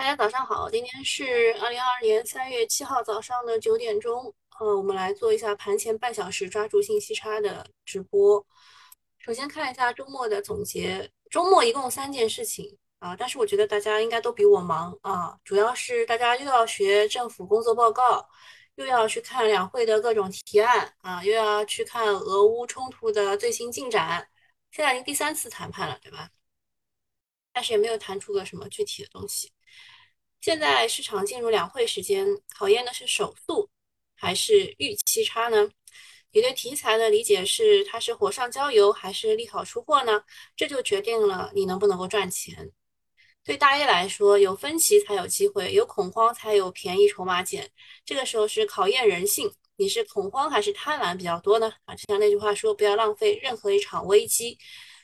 大家早上好，今天是二零二二年三月七号早上的九点钟，呃，我们来做一下盘前半小时抓住信息差的直播。首先看一下周末的总结，周末一共三件事情啊，但是我觉得大家应该都比我忙啊，主要是大家又要学政府工作报告，又要去看两会的各种提案啊，又要去看俄乌冲突的最新进展，现在已经第三次谈判了，对吧？但是也没有谈出个什么具体的东西。现在市场进入两会时间，考验的是手速还是预期差呢？你对题材的理解是它是火上浇油还是利好出货呢？这就决定了你能不能够赚钱。对大 A 来说，有分歧才有机会，有恐慌才有便宜筹码捡。这个时候是考验人性，你是恐慌还是贪婪比较多呢？啊，就像那句话说，不要浪费任何一场危机，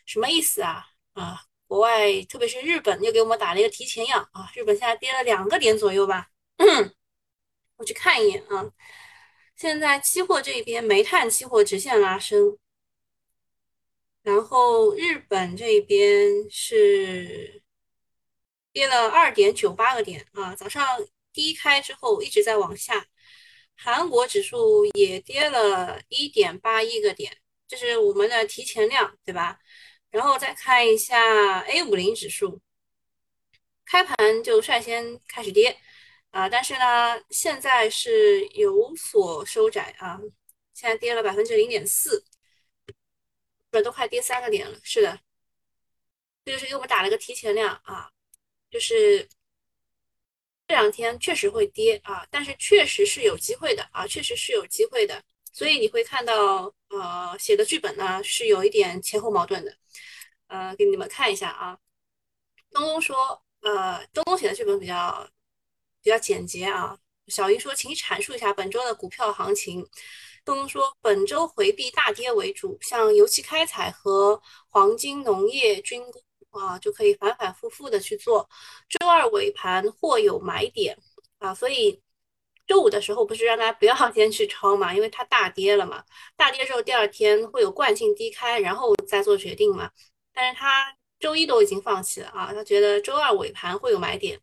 什么意思啊？啊？国外，特别是日本，又给我们打了一个提前样啊！日本现在跌了两个点左右吧。我去看一眼啊，现在期货这边煤炭期货直线拉升，然后日本这边是跌了二点九八个点啊，早上低开之后一直在往下。韩国指数也跌了一点八一个点，这是我们的提前量，对吧？然后再看一下 A 五零指数，开盘就率先开始跌啊，但是呢，现在是有所收窄啊，现在跌了百分之零点四，不都快跌三个点了。是的，这就是给我们打了个提前量啊，就是这两天确实会跌啊，但是确实是有机会的啊，确实是有机会的。所以你会看到，呃，写的剧本呢是有一点前后矛盾的，呃，给你们看一下啊。东东说，呃，东东写的剧本比较比较简洁啊。小云说，请你阐述一下本周的股票行情。东东说，本周回避大跌为主，像油气开采和黄金、农业、军工啊，就可以反反复复的去做。周二尾盘或有买点啊，所以。周五的时候不是让大家不要 先去抄嘛，因为它大跌了嘛，大跌之后第二天会有惯性低开，然后再做决定嘛。但是他周一都已经放弃了啊，他觉得周二尾盘会有买点。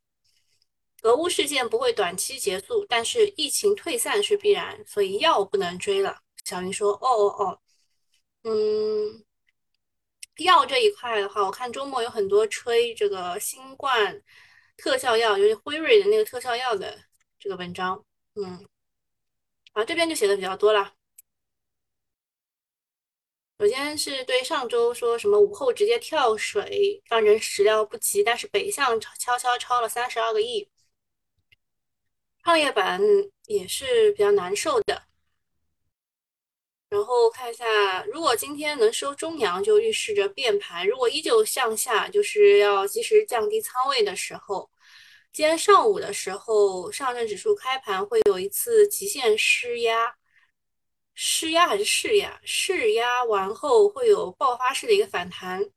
俄乌事件不会短期结束，但是疫情退散是必然，所以药不能追了。小云说：“哦哦哦，嗯，药这一块的话，我看周末有很多吹这个新冠特效药，就是辉瑞的那个特效药的这个文章。”嗯，啊，这边就写的比较多了。首先是对上周说什么午后直接跳水，让人始料不及，但是北向悄悄超了三十二个亿，创业板也是比较难受的。然后看一下，如果今天能收中阳，就预示着变盘；如果依旧向下，就是要及时降低仓位的时候。今天上午的时候，上证指数开盘会有一次极限施压，施压还是试压？试压完后会有爆发式的一个反弹，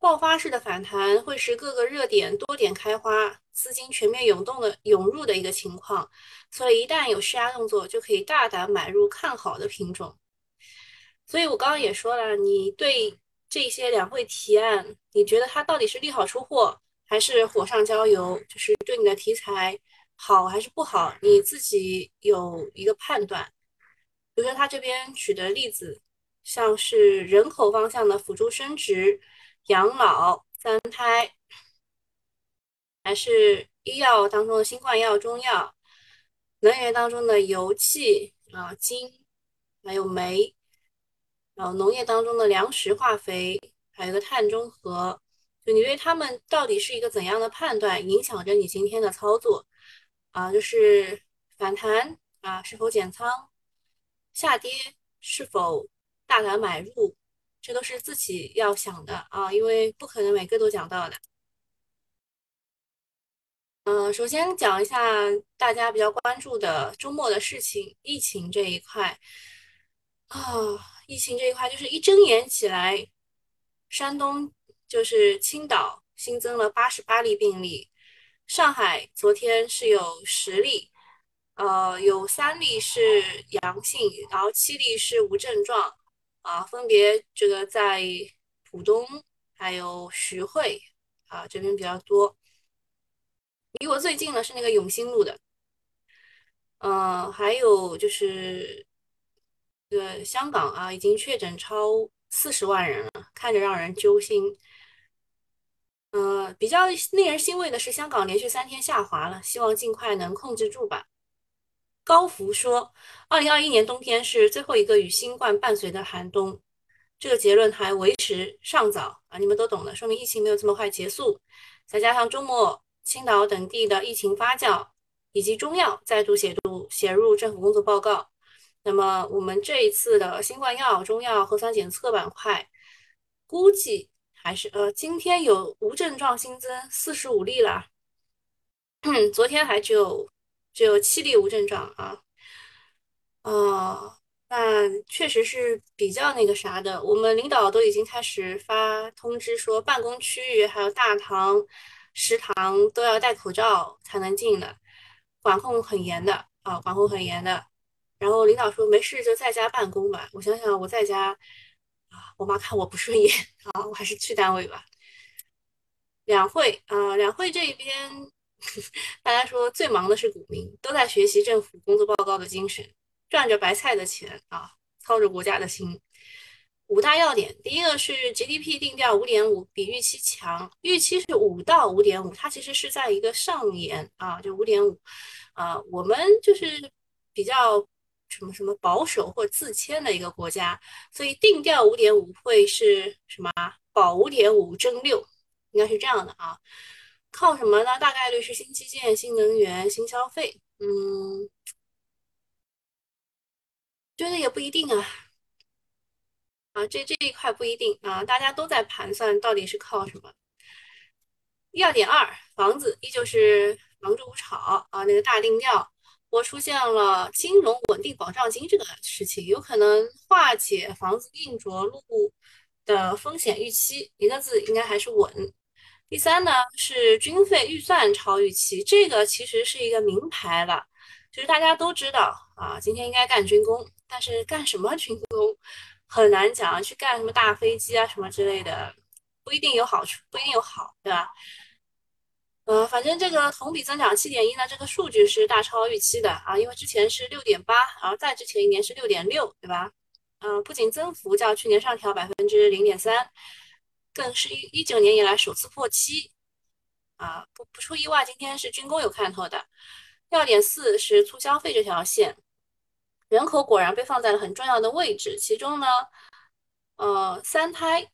爆发式的反弹会使各个热点多点开花，资金全面涌动的涌入的一个情况，所以一旦有施压动作，就可以大胆买入看好的品种。所以我刚刚也说了，你对这些两会提案，你觉得它到底是利好出货？还是火上浇油，就是对你的题材好还是不好，你自己有一个判断。比如说他这边举的例子，像是人口方向的辅助生殖、养老、三胎，还是医药当中的新冠药、中药，能源当中的油气啊、金，还有煤，然后农业当中的粮食、化肥，还有个碳中和。你对他们到底是一个怎样的判断，影响着你今天的操作啊？就是反弹啊，是否减仓？下跌是否大胆买入？这都是自己要想的啊，因为不可能每个都讲到的。嗯，首先讲一下大家比较关注的周末的事情，疫情这一块啊，疫情这一块就是一睁眼起来，山东。就是青岛新增了八十八例病例，上海昨天是有十例，呃，有三例是阳性，然后七例是无症状，啊，分别这个在浦东还有徐汇啊这边比较多。离我最近的是那个永兴路的，嗯，还有就是呃香港啊，已经确诊超四十万人了，看着让人揪心。呃，比较令人欣慰的是，香港连续三天下滑了，希望尽快能控制住吧。高福说，二零二一年冬天是最后一个与新冠伴随的寒冬，这个结论还为时尚早啊，你们都懂的，说明疫情没有这么快结束。再加上周末青岛等地的疫情发酵，以及中药再度写入写入政府工作报告，那么我们这一次的新冠药、中药核酸检测板块，估计。还是呃，今天有无症状新增四十五例了，昨天还只有只有七例无症状啊，哦，那确实是比较那个啥的。我们领导都已经开始发通知说，办公区域还有大堂、食堂都要戴口罩才能进的，管控很严的啊，管控很严的。然后领导说没事就在家办公吧。我想想，我在家。我妈看我不顺眼啊，我还是去单位吧。两会啊，两会这一边，大家说最忙的是股民，都在学习政府工作报告的精神，赚着白菜的钱啊，操着国家的心。五大要点，第一个是 GDP 定调五点五，比预期强，预期是五到五点五，它其实是在一个上沿啊，就五点五啊，我们就是比较。什么什么保守或自谦的一个国家，所以定调五点五会是什么？保五点五争六，应该是这样的啊。靠什么呢？大概率是新基建、新能源、新消费。嗯，觉得也不一定啊。啊，这这一块不一定啊，大家都在盘算到底是靠什么。要点二，房子依旧是房住不炒啊，那个大定调。出现了金融稳定保障金这个事情，有可能化解房子硬着陆的风险预期。一个字应该还是稳。第三呢是军费预算超预期，这个其实是一个名牌了，就是大家都知道啊，今天应该干军工，但是干什么军工很难讲，去干什么大飞机啊什么之类的，不一定有好处，不一定有好，对吧？呃，反正这个同比增长七点一呢，这个数据是大超预期的啊，因为之前是六点八，然后再之前一年是六点六，对吧？嗯，不仅增幅较去年上调百分之零点三，更是一一九年以来首次破七啊，不不出意外，今天是军工有看头的。要点四是促消费这条线，人口果然被放在了很重要的位置，其中呢，呃，三胎，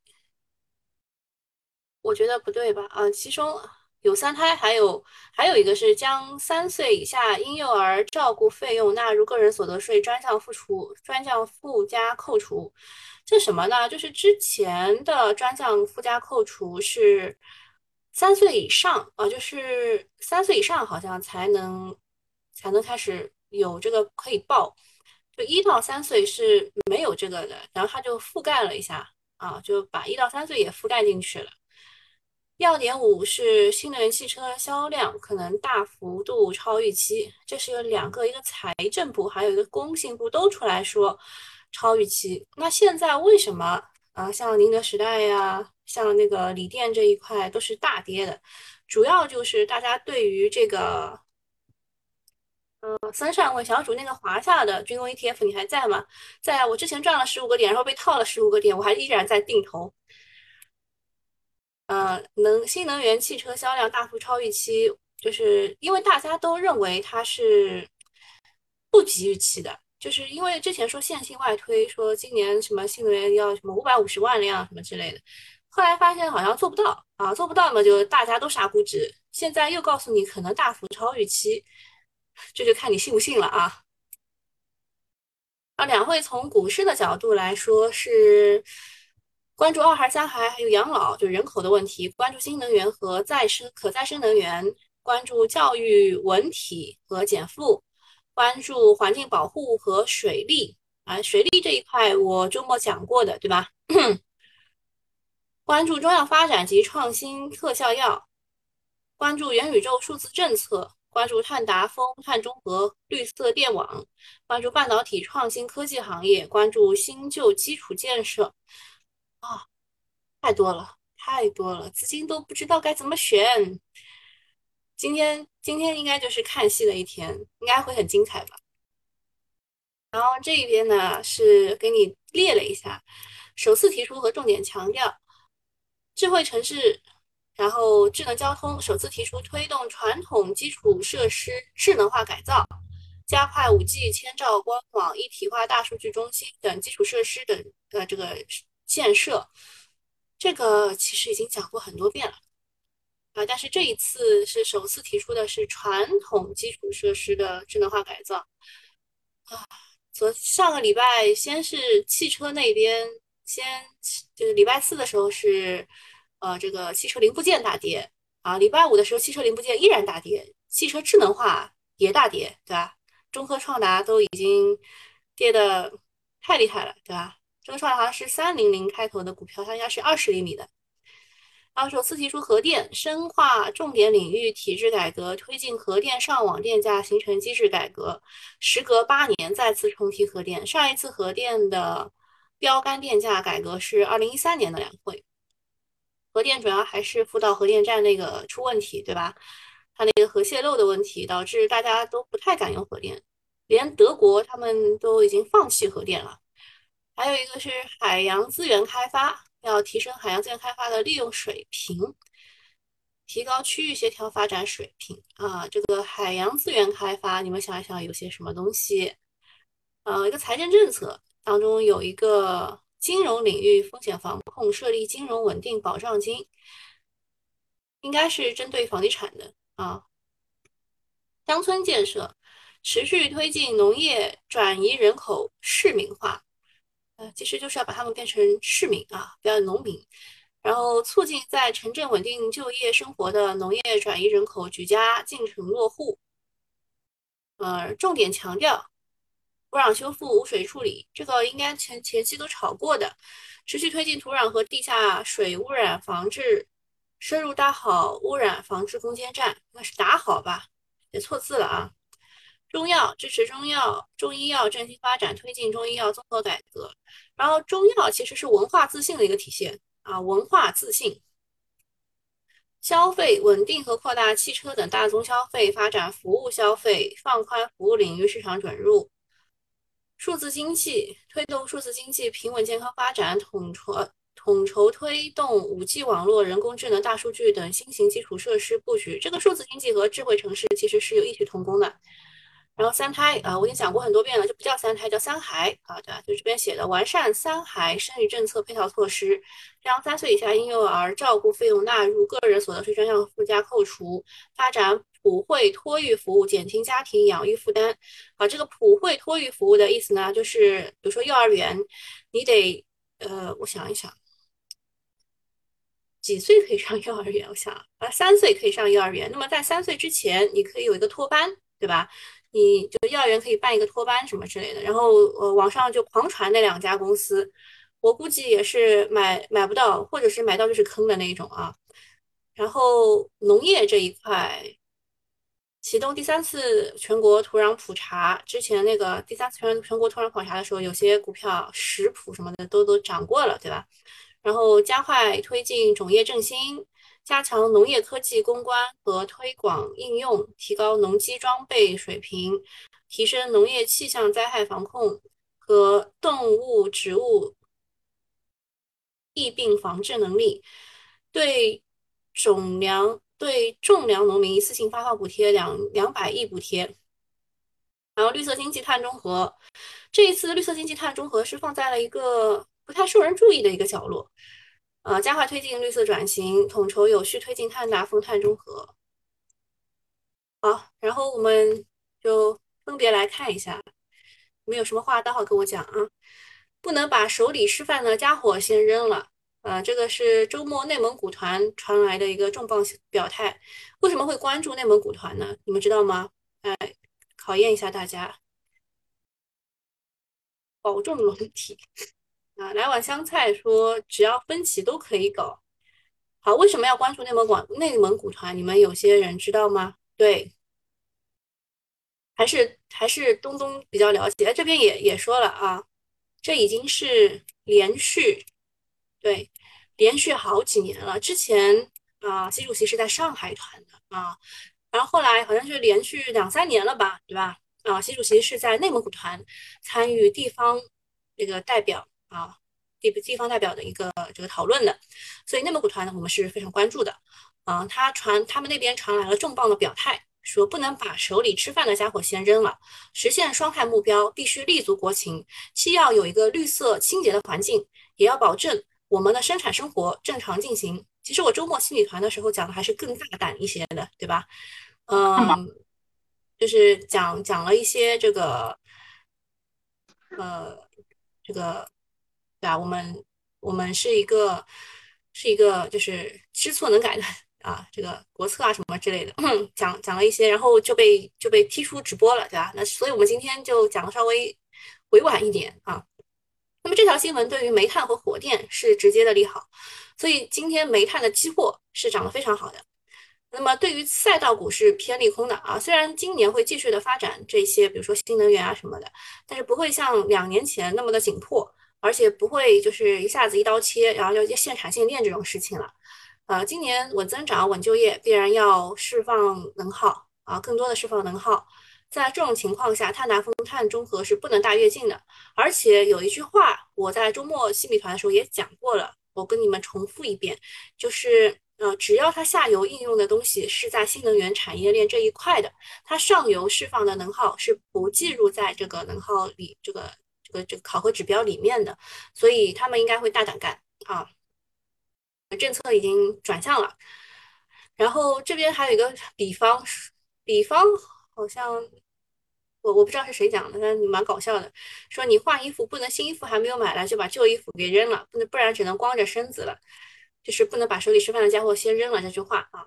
我觉得不对吧？啊，其中。有三胎，还有还有一个是将三岁以下婴幼儿照顾费用纳入个人所得税专项附除专项附加扣除，这什么呢？就是之前的专项附加扣除是三岁以上啊，就是三岁以上好像才能才能开始有这个可以报，就一到三岁是没有这个的，然后他就覆盖了一下啊，就把一到三岁也覆盖进去了。要点五是新能源汽车销量可能大幅度超预期，这是有两个，一个财政部还有一个工信部都出来说超预期。那现在为什么啊？像宁德时代呀，像那个锂电这一块都是大跌的，主要就是大家对于这个，呃，三上问小主那个华夏的军工 ETF 你还在吗？在我之前赚了十五个点，然后被套了十五个点，我还依然在定投。呃，能新能源汽车销量大幅超预期，就是因为大家都认为它是不及预期的，就是因为之前说线性外推，说今年什么新能源要什么五百五十万辆什么之类的，后来发现好像做不到啊，做不到嘛，就大家都杀估值，现在又告诉你可能大幅超预期，这就看你信不信了啊。啊，两会从股市的角度来说是。关注二孩、三孩，还有养老，就是人口的问题；关注新能源和再生可再生能源；关注教育、文体和减负；关注环境保护和水利。啊，水利这一块我周末讲过的，对吧？关注中药发展及创新特效药；关注元宇宙数字政策；关注碳达峰、碳中和、绿色电网；关注半导体创新科技行业；关注新旧基础建设。啊，太多了，太多了，资金都不知道该怎么选。今天今天应该就是看戏的一天，应该会很精彩吧。然后这一边呢是给你列了一下，首次提出和重点强调智慧城市，然后智能交通，首次提出推动传统基础设施智能化改造，加快五 G 千兆光网一体化大数据中心等基础设施的呃这个建设。这个其实已经讲过很多遍了啊，但是这一次是首次提出的是传统基础设施的智能化改造啊。昨上个礼拜，先是汽车那边，先就是礼拜四的时候是，呃，这个汽车零部件大跌啊。礼拜五的时候，汽车零部件依然大跌，汽车智能化也大跌，对吧？中科创达都已经跌的太厉害了，对吧？这个创达好像是三零零开头的股票，它应该是二十厘米的。然后首次提出核电深化重点领域体制改革，推进核电上网电价形成机制改革。时隔八年再次重提核电，上一次核电的标杆电价改革是二零一三年的两会。核电主要还是福岛核电站那个出问题，对吧？它那个核泄漏的问题导致大家都不太敢用核电，连德国他们都已经放弃核电了。还有一个是海洋资源开发。要提升海洋资源开发的利用水平，提高区域协调发展水平啊！这个海洋资源开发，你们想一想有些什么东西？呃，一个财政政策当中有一个金融领域风险防控，设立金融稳定保障金，应该是针对房地产的啊。乡村建设，持续推进农业转移人口市民化。呃其实就是要把他们变成市民啊，不要农民，然后促进在城镇稳定就业生活的农业转移人口举家进城落户。呃，重点强调土壤修复、污水处理，这个应该前前期都炒过的。持续推进土壤和地下水污染防治，深入搭好污染防治攻坚战，那是打好吧？写错字了啊。中药支持中药、中医药振兴发展，推进中医药综合改革。然后，中药其实是文化自信的一个体现啊，文化自信。消费稳定和扩大汽车等大宗消费，发展服务消费，放宽服务领域市场准入。数字经济推动数字经济平稳健康发展，统筹统筹推动五 G 网络、人工智能、大数据等新型基础设施布局。这个数字经济和智慧城市其实是有异曲同工的。然后三胎啊，我已经讲过很多遍了，就不叫三胎，叫三孩啊，对吧？就这边写的完善三孩生育政策配套措施，将三岁以下婴幼儿照顾费用纳入个人所得税专项附加扣除，发展普惠托育服务，减轻家庭养育负担。啊，这个普惠托育服务的意思呢，就是比如说幼儿园，你得呃，我想一想，几岁可以上幼儿园？我想啊，三岁可以上幼儿园。那么在三岁之前，你可以有一个托班，对吧？你就幼儿园可以办一个托班什么之类的，然后呃网上就狂传那两家公司，我估计也是买买不到，或者是买到就是坑的那一种啊。然后农业这一块，启动第三次全国土壤普查，之前那个第三次全全国土壤普查的时候，有些股票食谱什么的都都涨过了，对吧？然后加快推进种业振兴。加强农业科技攻关和推广应用，提高农机装备水平，提升农业气象灾害防控和动物、植物疫病防治能力。对种粮对种粮农民一次性发放补贴两两百亿补贴。然后绿色经济碳中和，这一次绿色经济碳中和是放在了一个不太受人注意的一个角落。呃，加快推进绿色转型，统筹有序推进碳达峰、碳中和。好，然后我们就分别来看一下，你们有什么话，待会跟我讲啊。不能把手里吃饭的家伙先扔了。呃，这个是周末内蒙古团传来的一个重磅表态。为什么会关注内蒙古团呢？你们知道吗？哎，考验一下大家，保重龙体。啊，来碗香菜说只要分歧都可以搞。好，为什么要关注内蒙古内蒙古团？你们有些人知道吗？对，还是还是东东比较了解。这边也也说了啊，这已经是连续对连续好几年了。之前啊，习主席是在上海团的啊，然后后来好像是连续两三年了吧，对吧？啊，习主席是在内蒙古团参与地方这个代表啊地地方代表的一个这个讨论的，所以内蒙古团呢，我们是非常关注的。啊，他传他们那边传来了重磅的表态，说不能把手里吃饭的家伙先扔了，实现双碳目标必须立足国情，既要有一个绿色清洁的环境，也要保证我们的生产生活正常进行。其实我周末心理团的时候讲的还是更大胆一些的，对吧？嗯，就是讲讲了一些这个，呃，这个，对吧？我们我们是一个是一个就是知错能改的啊，这个国策啊什么之类的，讲讲了一些，然后就被就被踢出直播了，对吧？那所以我们今天就讲的稍微委婉一点啊。那么这条新闻对于煤炭和火电是直接的利好，所以今天煤炭的期货是涨得非常好的。那么对于赛道股是偏利空的啊，虽然今年会继续的发展这些，比如说新能源啊什么的，但是不会像两年前那么的紧迫，而且不会就是一下子一刀切，然后要限产限电这种事情了。呃，今年稳增长、稳就业，必然要释放能耗啊，更多的释放能耗。在这种情况下，碳达峰、碳中和是不能大跃进的。而且有一句话，我在周末新米团的时候也讲过了，我跟你们重复一遍，就是。呃，只要它下游应用的东西是在新能源产业链这一块的，它上游释放的能耗是不计入在这个能耗里，这个这个这个考核指标里面的，所以他们应该会大胆干啊。政策已经转向了，然后这边还有一个比方，比方好像我我不知道是谁讲的，但蛮搞笑的，说你换衣服不能新衣服还没有买来就把旧衣服给扔了，不能不然只能光着身子了。就是不能把手里吃饭的家伙先扔了这句话啊。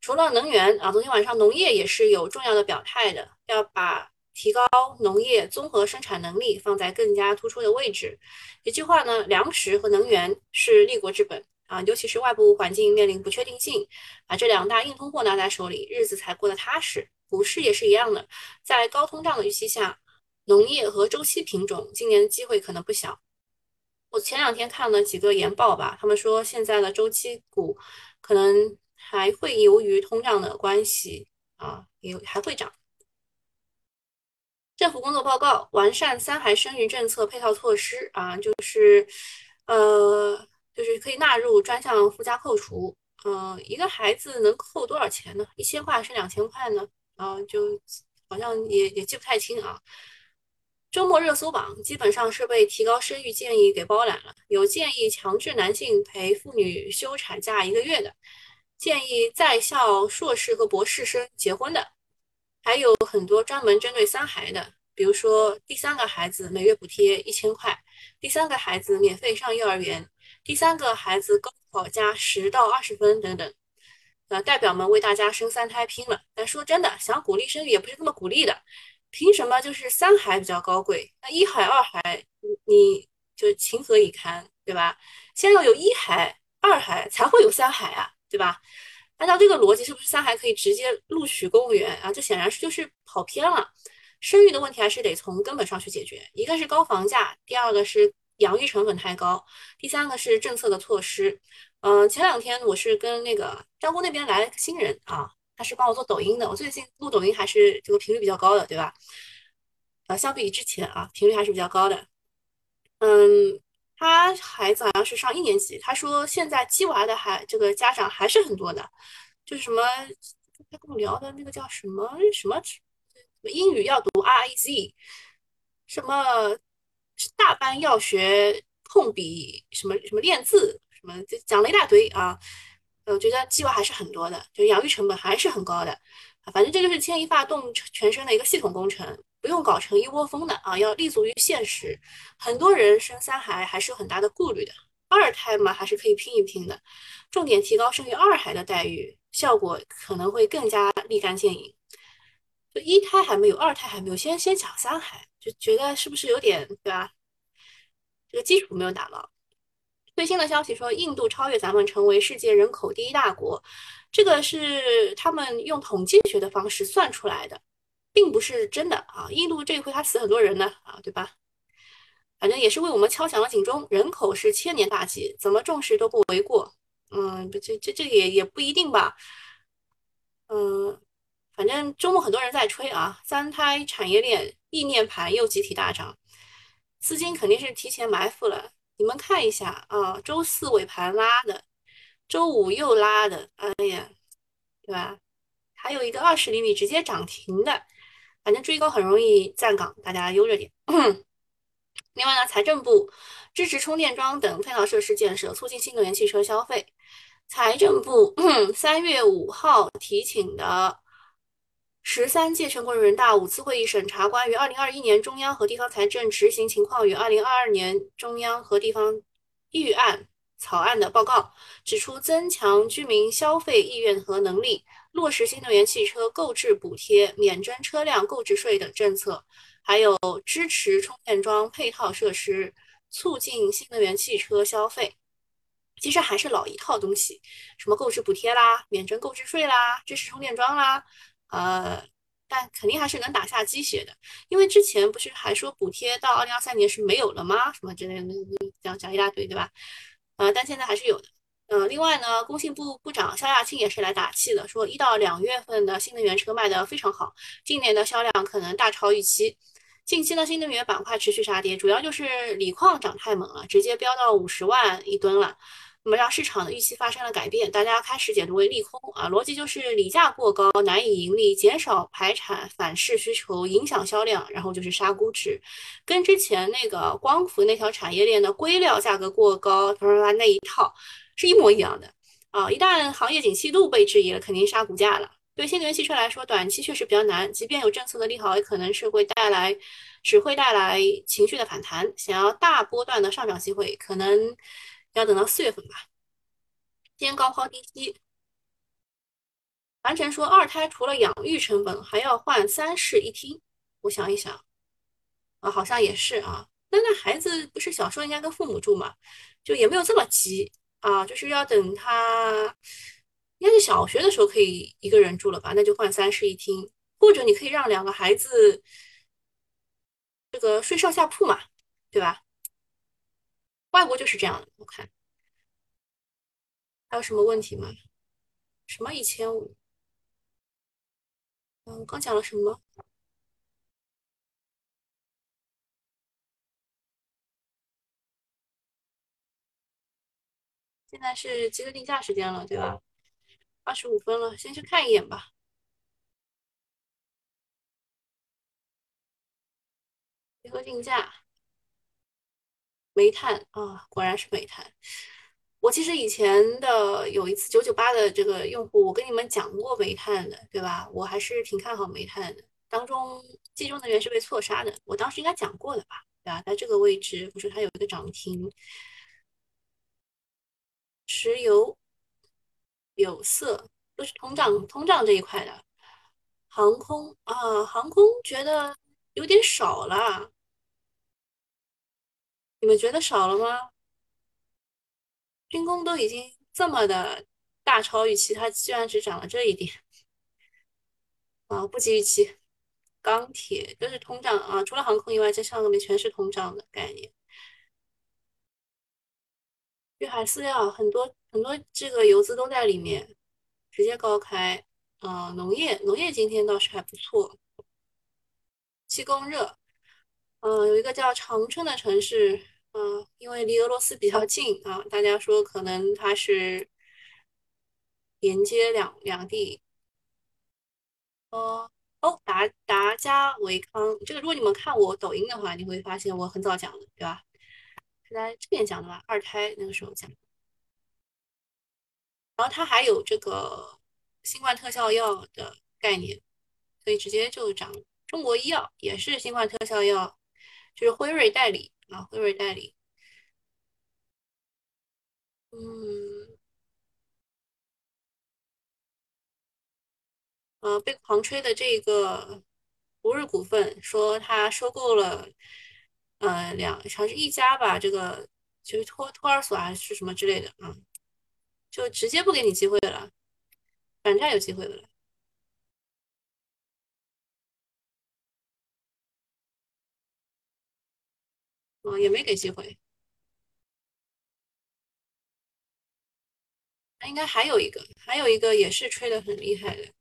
除了能源啊，昨天晚上农业也是有重要的表态的，要把提高农业综合生产能力放在更加突出的位置。一句话呢，粮食和能源是立国之本啊，尤其是外部环境面临不确定性，把这两大硬通货拿在手里，日子才过得踏实。股市也是一样的，在高通胀的预期下，农业和周期品种今年的机会可能不小。我前两天看了几个研报吧，他们说现在的周期股可能还会由于通胀的关系啊，有还会涨。政府工作报告：完善三孩生育政策配套措施啊，就是呃，就是可以纳入专项附加扣除。嗯，一个孩子能扣多少钱呢？一千块还是两千块呢？啊，就好像也也记不太清啊。周末热搜榜基本上是被提高生育建议给包揽了，有建议强制男性陪妇女休产假一个月的，建议在校硕士和博士生结婚的，还有很多专门针对三孩的，比如说第三个孩子每月补贴一千块，第三个孩子免费上幼儿园，第三个孩子高考加十到二十分等等。呃，代表们为大家生三胎拼了，但说真的，想鼓励生育也不是这么鼓励的。凭什么就是三孩比较高贵？那一孩、二孩，你你就情何以堪，对吧？先要有一孩、二孩，才会有三孩啊，对吧？按照这个逻辑，是不是三孩可以直接录取公务员啊？这显然是就是跑偏了。生育的问题还是得从根本上去解决。一个是高房价，第二个是养育成本太高，第三个是政策的措施。嗯，前两天我是跟那个张工那边来了个新人啊。他是帮我做抖音的，我最近录抖音还是这个频率比较高的，对吧？呃，相比之前啊，频率还是比较高的。嗯，他孩子好像是上一年级，他说现在鸡娃的孩这个家长还是很多的，就是什么他跟我聊的那个叫什么什么什么英语要读 R A Z，什么大班要学控笔，什么什么练字，什么就讲了一大堆啊。我觉得鸡娃还是很多的，就养育成本还是很高的。反正这就是牵一发动全身的一个系统工程，不用搞成一窝蜂的啊，要立足于现实。很多人生三孩还是有很大的顾虑的，二胎嘛还是可以拼一拼的。重点提高生育二孩的待遇，效果可能会更加立竿见影。就一胎还没有，二胎还没有，先先抢三孩，就觉得是不是有点对吧？这个基础没有打牢。最新的消息说，印度超越咱们，成为世界人口第一大国。这个是他们用统计学的方式算出来的，并不是真的啊。印度这一回他死很多人呢啊，对吧？反正也是为我们敲响了警钟。人口是千年大计，怎么重视都不为过。嗯，这这这也也不一定吧。嗯，反正周末很多人在吹啊，三胎产业链意念盘又集体大涨，资金肯定是提前埋伏了。你们看一下啊，周四尾盘拉的，周五又拉的，哎呀，对吧？还有一个二十厘米直接涨停的，反正追高很容易站岗，大家悠着点。另外呢，财政部支持充电桩等配套设施建设，促进新能源汽车消费。财政部三月五号提请的十三届全国人大五次会议审查关于二零二一年中央和地方财政执行情况与二零二二年中央和地方预案草案的报告，指出增强居民消费意愿和能力，落实新能源汽车购置补贴、免征车辆购置税等政策。还有支持充电桩配套设施，促进新能源汽车消费。其实还是老一套东西，什么购置补贴啦、免征购置税啦、支持充电桩啦，呃，但肯定还是能打下鸡血的。因为之前不是还说补贴到二零二三年是没有了吗？什么之类的，讲讲一大堆，对吧？呃，但现在还是有的。嗯，另外呢，工信部部长肖亚庆也是来打气的，说一到两月份的新能源车卖得非常好，今年的销量可能大超预期。近期呢，新能源板块持续杀跌，主要就是锂矿涨太猛了，直接飙到五十万一吨了，那么让市场的预期发生了改变，大家开始解读为利空啊，逻辑就是锂价过高，难以盈利，减少排产，反噬需求，影响销量，然后就是杀估值，跟之前那个光伏那条产业链的硅料价格过高，他说他那一套是一模一样的啊，一旦行业景气度被质疑了，肯定杀股价了。对新能源汽车来说，短期确实比较难。即便有政策的利好，也可能是会带来，只会带来情绪的反弹。想要大波段的上涨机会，可能要等到四月份吧。先高抛低吸。完成说，二胎除了养育成本，还要换三室一厅。我想一想，啊，好像也是啊。那那孩子不是小时候应该跟父母住嘛，就也没有这么急啊，就是要等他。应该是小学的时候可以一个人住了吧？那就换三室一厅，或者你可以让两个孩子这个睡上下铺嘛，对吧？外国就是这样的，我看。还有什么问题吗？什么一千五？嗯，刚讲了什么？现在是集合定价时间了，对吧？二十五分了，先去看一眼吧。集合定价，煤炭啊，果然是煤炭。我其实以前的有一次九九八的这个用户，我跟你们讲过煤炭的，对吧？我还是挺看好煤炭的。当中冀中能源是被错杀的，我当时应该讲过的吧？对吧？在这个位置，不是它有一个涨停，石油。有色都是通胀，通胀这一块的，航空啊，航空觉得有点少了，你们觉得少了吗？军工都已经这么的大超预期，它居然只涨了这一点，啊，不及预期。钢铁都是通胀啊，除了航空以外，这上面全是通胀的概念。粤海饲料很多很多，这个游资都在里面，直接高开。啊，农业农业今天倒是还不错。气供热，嗯，有一个叫长春的城市，嗯，因为离俄罗斯比较近啊，大家说可能它是连接两两地。哦哦，达达加维康，这个如果你们看我抖音的话，你会发现我很早讲的，对吧？是在这边讲的吧？二胎那个时候讲，然后它还有这个新冠特效药的概念，所以直接就涨。中国医药也是新冠特效药，就是辉瑞代理啊，辉瑞代理。嗯，呃，被狂吹的这个博日股份说他收购了。呃，两好像是一家吧，这个就是托托儿所还是什么之类的啊，就直接不给你机会了，反正有机会的了，嗯，也没给机会，那应该还有一个，还有一个也是吹的很厉害的，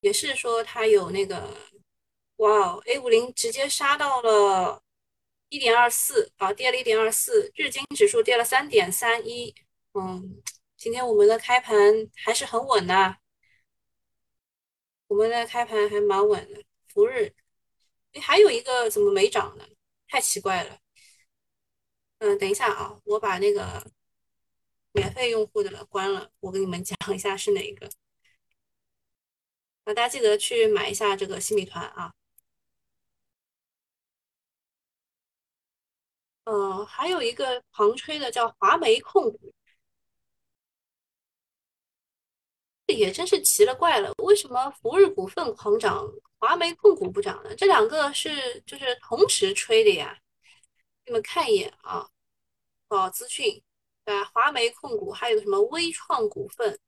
也是说他有那个，哇哦，A 五零直接杀到了一点二四啊，跌了一点二四，日经指数跌了三点三一。嗯，今天我们的开盘还是很稳的，我们的开盘还蛮稳的。福日，诶还有一个怎么没涨呢？太奇怪了。嗯，等一下啊，我把那个免费用户的关了，我跟你们讲一下是哪一个。啊，大家记得去买一下这个新米团啊。呃，还有一个狂吹的叫华梅控股，也真是奇了怪了，为什么福日股份狂涨，华梅控股不涨呢？这两个是就是同时吹的呀。你们看一眼啊，宝，资讯，对吧？华梅控股还有什么微创股份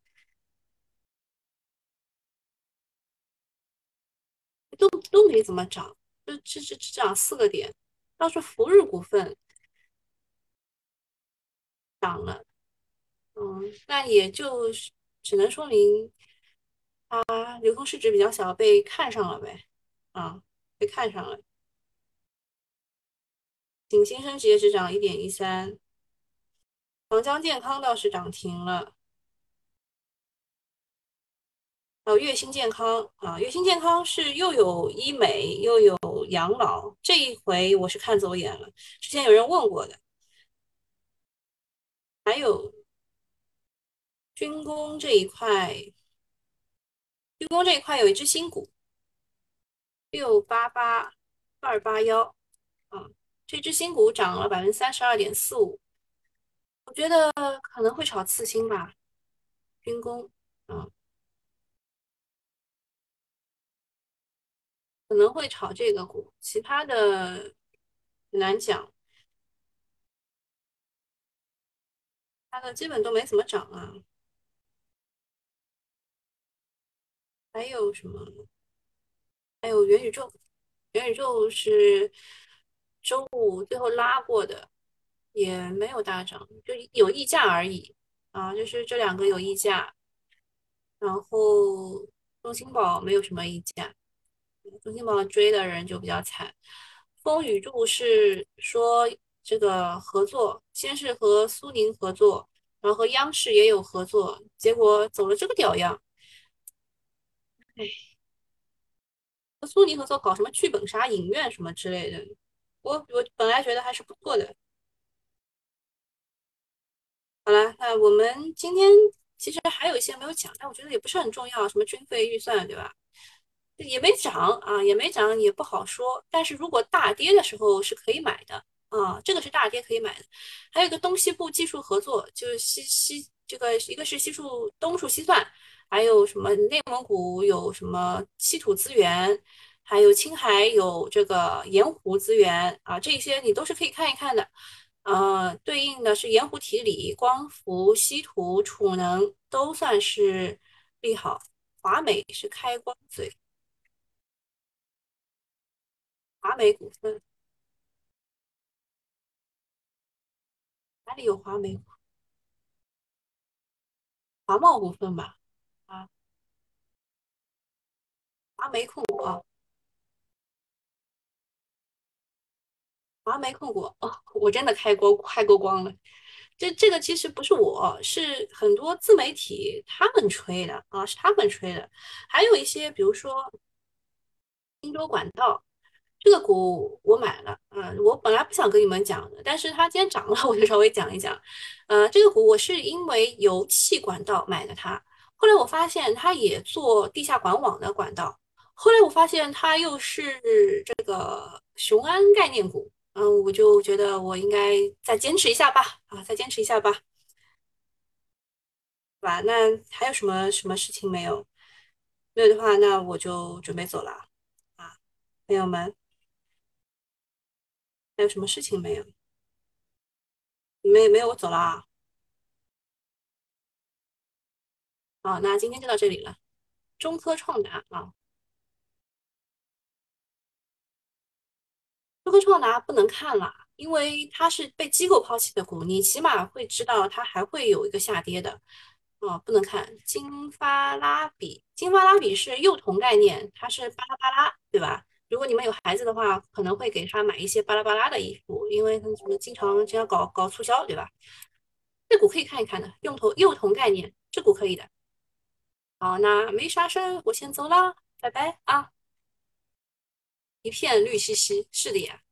都都没怎么涨，就只只只涨四个点，倒是福日股份涨了。嗯，那也就是只能说明它流通市值比较小，被看上了呗。啊，被看上了。景新升级也只涨一点一三，长江健康倒是涨停了。还有粤新健康啊，月薪健康是又有医美又有养老，这一回我是看走眼了。之前有人问过的，还有军工这一块，军工这一块有一只新股，六八八二八幺啊，这只新股涨了百分之三十二点四五，我觉得可能会炒次新吧，军工啊，可能会炒这个股，其他的很难讲，它的基本都没怎么涨啊。还有什么？还有元宇宙，元宇宙是周五最后拉过的，也没有大涨，就有溢价而已啊，就是这两个有溢价，然后中芯宝没有什么溢价，中芯宝追的人就比较惨。风雨柱是说这个合作，先是和苏宁合作，然后和央视也有合作，结果走了这个屌样，哎。和苏宁合作搞什么剧本杀影院什么之类的，我我本来觉得还是不错的。好了，那我们今天其实还有一些没有讲，但我觉得也不是很重要，什么军费预算，对吧？也没涨啊，也没涨，也不好说。但是如果大跌的时候是可以买的啊，这个是大跌可以买的。还有一个东西部技术合作，就是西西这个一个是西数东数西算。还有什么内蒙古有什么稀土资源，还有青海有这个盐湖资源啊，这些你都是可以看一看的。呃，对应的是盐湖提锂、光伏、稀土、储能都算是利好。华美是开光嘴，华美股份哪里有华美？华贸股份吧？啊。华煤控股啊，华煤控股哦，我真的开过开过光了。这这个其实不是我，是很多自媒体他们吹的啊，是他们吹的。还有一些，比如说荆州管道这个股我买了，嗯，我本来不想跟你们讲的，但是它今天涨了，我就稍微讲一讲。呃，这个股我是因为油气管道买的它，后来我发现它也做地下管网的管道。后来我发现它又是这个雄安概念股，嗯，我就觉得我应该再坚持一下吧，啊，再坚持一下吧，对吧？那还有什么什么事情没有？没有的话，那我就准备走了，啊，朋友们，还有什么事情没有？没没有，我走了啊。好，那今天就到这里了。中科创达啊。中科创达不能看了，因为它是被机构抛弃的股，你起码会知道它还会有一个下跌的。哦，不能看金发拉比，金发拉比是幼童概念，它是巴拉巴拉，对吧？如果你们有孩子的话，可能会给他买一些巴拉巴拉的衣服，因为他们经常经常搞搞促销，对吧？这股可以看一看的，幼童幼童概念，这股可以的。好，那没啥事，我先走了，拜拜啊！一片绿兮兮，是的呀。